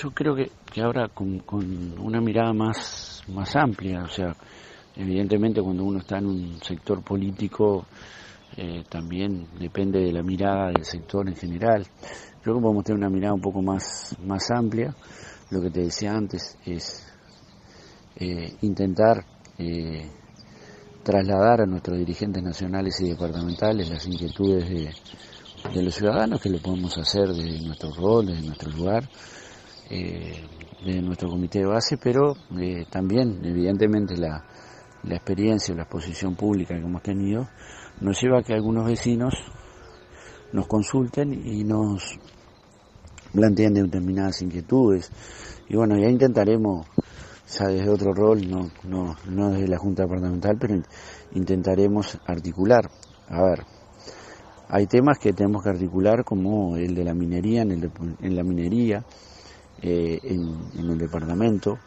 yo creo que, que ahora con, con, una mirada más, más amplia, o sea, evidentemente cuando uno está en un sector político eh, también depende de la mirada del sector en general. Creo que podemos tener una mirada un poco más, más amplia. Lo que te decía antes es eh, intentar eh, trasladar a nuestros dirigentes nacionales y departamentales las inquietudes de, los ciudadanos, que lo podemos hacer desde nuestro rol, desde nuestro lugar, eh, desde nuestro comité de base, pero eh, también, evidentemente, la, la experiencia, la exposición pública que hemos tenido, nos lleva a que algunos vecinos nos consulten y nos planteen determinadas inquietudes. Y bueno, ya intentaremos, ya desde otro rol, no, no, no desde la Junta Departamental, pero intentaremos articular. A ver, hay temas que tenemos que articular como el de la minería, en, el en la minería, eh, en, el departamento,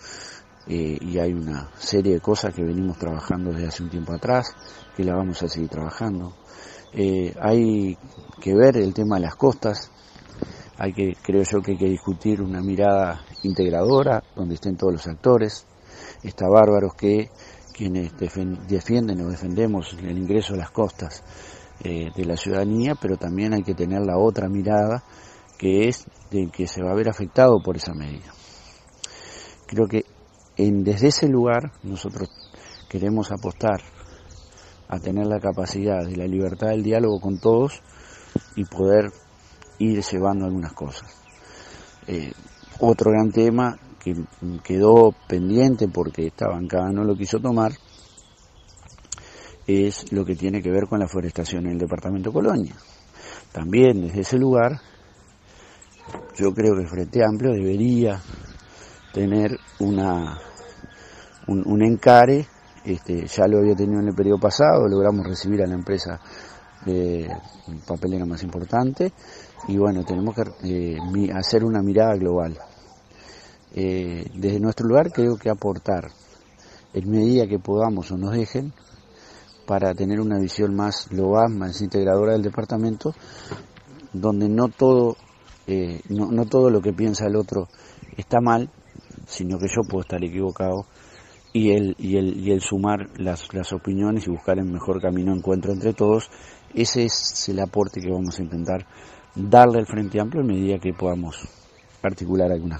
eh, y hay una serie de cosas que venimos trabajando desde hace un tiempo atrás, que la vamos a seguir trabajando. Eh, hay que ver el tema de las costas, hay que, creo yo que hay que discutir una mirada integradora donde estén todos los actores. Está bárbaros que quienes defienden o defendemos el ingreso a las costas eh, de la ciudadanía, pero también hay que tener la otra mirada que es de que se va a ver afectado por esa medida. Creo que en, desde ese lugar nosotros queremos apostar a tener la capacidad de la libertad del diálogo con todos y poder ir llevando algunas cosas. Eh, otro gran tema que quedó pendiente porque esta bancada no lo quiso tomar es lo que tiene que ver con la forestación en el departamento Colonia. También desde ese lugar, yo creo que Frente Amplio debería tener una, un, un encare, este, ya lo había tenido en el periodo pasado, logramos recibir a la empresa de papelera más importante y bueno, tenemos que eh, hacer una mirada global. Eh, desde nuestro lugar creo que aportar en medida que podamos o nos dejen para tener una visión más global, más integradora del departamento, donde no todo, eh, no, todo lo que piensa el otro está mal, sino que yo puedo estar equivocado y el, y el, y el sumar las, las opiniones y buscar el mejor camino encuentro entre todos, ese es el aporte que vamos a intentar darle al Frente Amplio en medida que podamos articular algunas cosas.